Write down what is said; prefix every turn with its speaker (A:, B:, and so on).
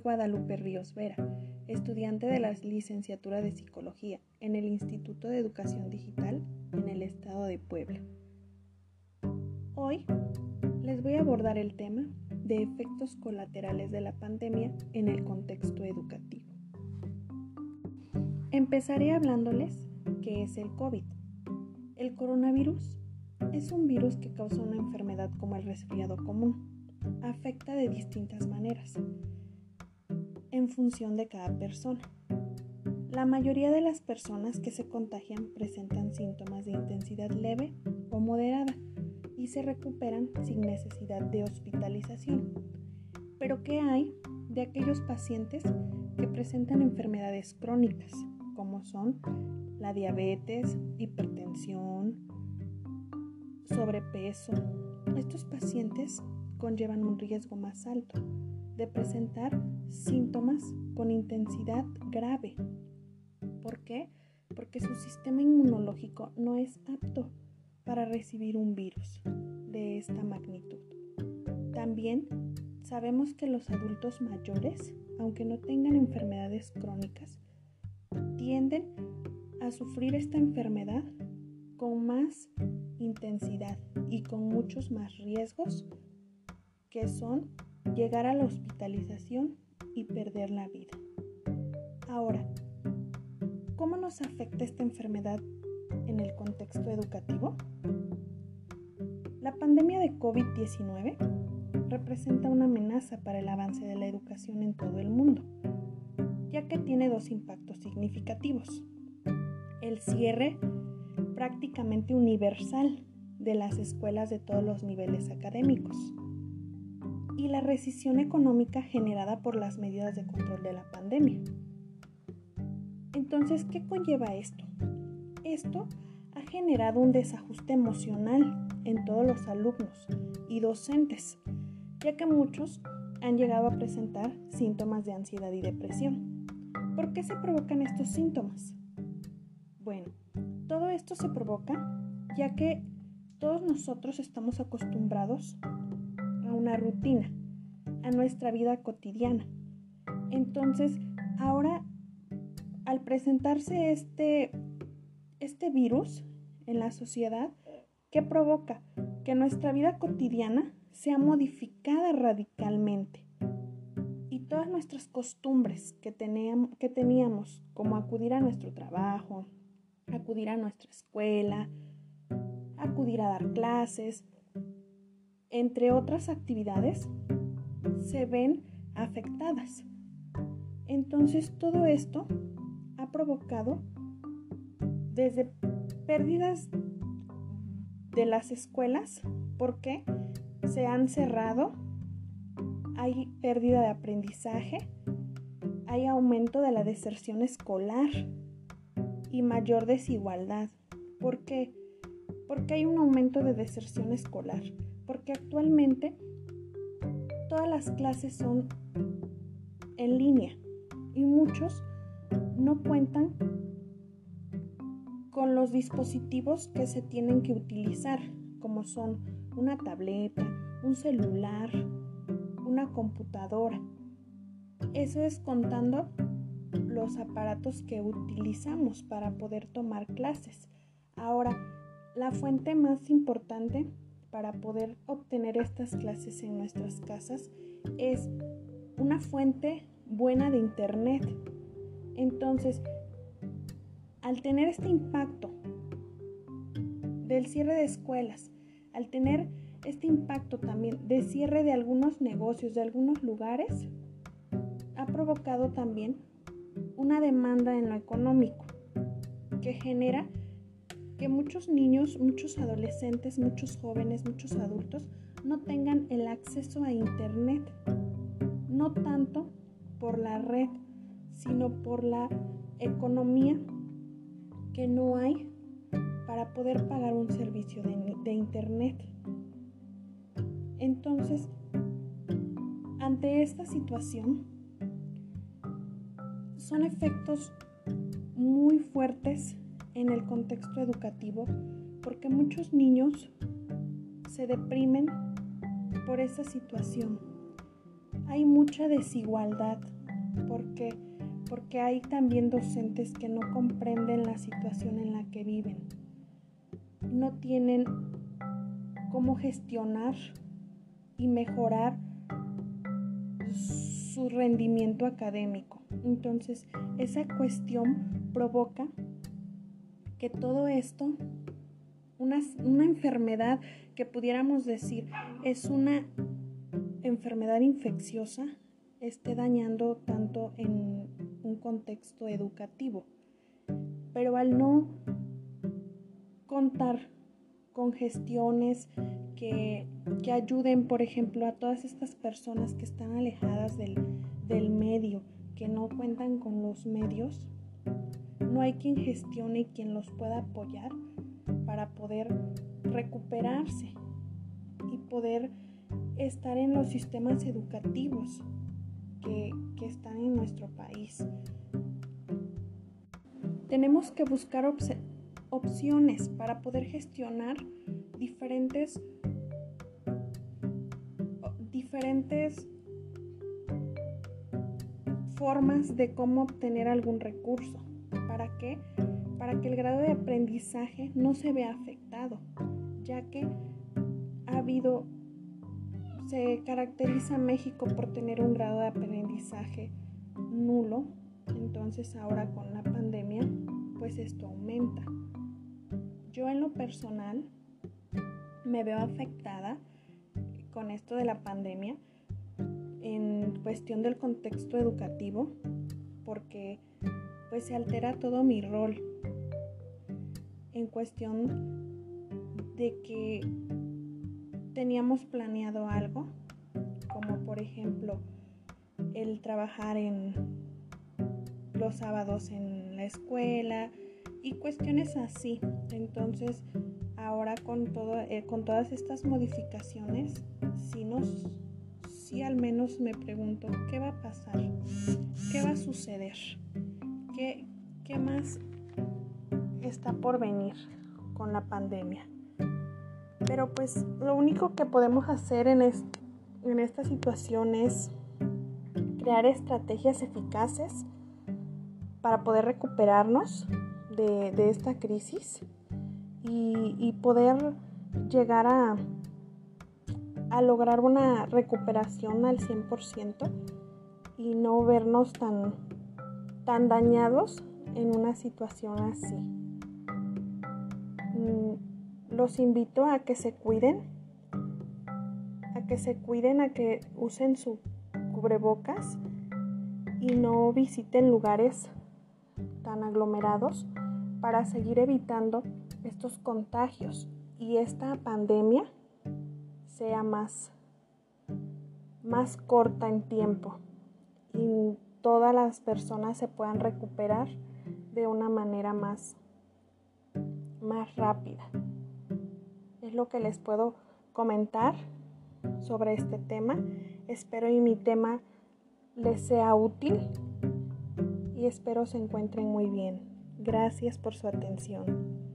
A: Guadalupe Ríos Vera, estudiante de la licenciatura de Psicología en el Instituto de Educación Digital en el estado de Puebla. Hoy les voy a abordar el tema de efectos colaterales de la pandemia en el contexto educativo. Empezaré hablándoles qué es el COVID. El coronavirus es un virus que causa una enfermedad como el resfriado común afecta de distintas maneras en función de cada persona. La mayoría de las personas que se contagian presentan síntomas de intensidad leve o moderada y se recuperan sin necesidad de hospitalización. Pero ¿qué hay de aquellos pacientes que presentan enfermedades crónicas, como son la diabetes, hipertensión, sobrepeso? Estos pacientes conllevan un riesgo más alto de presentar síntomas con intensidad grave. ¿Por qué? Porque su sistema inmunológico no es apto para recibir un virus de esta magnitud. También sabemos que los adultos mayores, aunque no tengan enfermedades crónicas, tienden a sufrir esta enfermedad con más intensidad y con muchos más riesgos que son llegar a la hospitalización y perder la vida. Ahora, ¿cómo nos afecta esta enfermedad en el contexto educativo? La pandemia de COVID-19 representa una amenaza para el avance de la educación en todo el mundo, ya que tiene dos impactos significativos. El cierre prácticamente universal de las escuelas de todos los niveles académicos y la recesión económica generada por las medidas de control de la pandemia. Entonces, ¿qué conlleva esto? Esto ha generado un desajuste emocional en todos los alumnos y docentes, ya que muchos han llegado a presentar síntomas de ansiedad y depresión. ¿Por qué se provocan estos síntomas? Bueno, todo esto se provoca ya que todos nosotros estamos acostumbrados una rutina, a nuestra vida cotidiana. Entonces, ahora, al presentarse este, este virus en la sociedad, ¿qué provoca? Que nuestra vida cotidiana sea modificada radicalmente. Y todas nuestras costumbres que teníamos, que teníamos, como acudir a nuestro trabajo, acudir a nuestra escuela, acudir a dar clases, entre otras actividades, se ven afectadas. Entonces todo esto ha provocado desde pérdidas de las escuelas porque se han cerrado, hay pérdida de aprendizaje, hay aumento de la deserción escolar y mayor desigualdad. ¿Por qué? Porque hay un aumento de deserción escolar porque actualmente todas las clases son en línea y muchos no cuentan con los dispositivos que se tienen que utilizar, como son una tableta, un celular, una computadora. Eso es contando los aparatos que utilizamos para poder tomar clases. Ahora, la fuente más importante para poder obtener estas clases en nuestras casas es una fuente buena de internet. Entonces, al tener este impacto del cierre de escuelas, al tener este impacto también de cierre de algunos negocios, de algunos lugares, ha provocado también una demanda en lo económico que genera que muchos niños, muchos adolescentes, muchos jóvenes, muchos adultos no tengan el acceso a Internet. No tanto por la red, sino por la economía que no hay para poder pagar un servicio de, Internet. Entonces, ante esta situación, son efectos muy fuertes en el contexto educativo porque muchos niños se deprimen por esa situación. hay mucha desigualdad porque, porque hay también docentes que no comprenden la situación en la que viven. No tienen cómo gestionar y mejorar su rendimiento académico. Entonces, esa cuestión provoca que todo esto, una, una enfermedad que pudiéramos decir es una enfermedad infecciosa, esté dañando tanto en un contexto educativo. Pero al no contar con gestiones que, ayuden, por ejemplo, a todas estas personas que están alejadas del, del medio, que no cuentan con los medios, no hay quien gestione y quien los pueda apoyar para poder recuperarse y poder estar en los sistemas educativos que, que están en nuestro país. Tenemos que buscar opciones para poder gestionar diferentes, diferentes formas de cómo obtener algún recurso. ¿Para qué? Para que el grado de aprendizaje no se vea afectado, ya que ha habido, se caracteriza México por tener un grado de aprendizaje nulo, entonces ahora con la pandemia, pues esto aumenta. Yo en lo personal me veo afectada con esto de la pandemia en cuestión del contexto educativo porque pues se altera todo mi rol en cuestión de que teníamos planeado algo como por ejemplo el trabajar en los sábados en la escuela, y cuestiones así. Entonces, ahora con, todo, eh, con todas estas modificaciones, si nos, si al menos me pregunto, ¿qué va a pasar? ¿Qué va a suceder? ¿Qué, qué más está por venir con la pandemia? Pero pues lo único que podemos hacer en, en esta situación es crear estrategias eficaces para poder recuperarnos de, esta crisis y, poder llegar a, a lograr una recuperación al 100% y no vernos tan, tan dañados en una situación así. Mm, los invito a que se cuiden, a que se cuiden, a que usen su cubrebocas y no visiten lugares tan aglomerados para seguir evitando estos contagios y esta pandemia sea más, más corta en tiempo y todas las personas se puedan recuperar de una manera más, más rápida. Es lo que les puedo comentar sobre este tema. Espero y mi tema les sea útil y espero se encuentren muy bien. Gracias por su atención.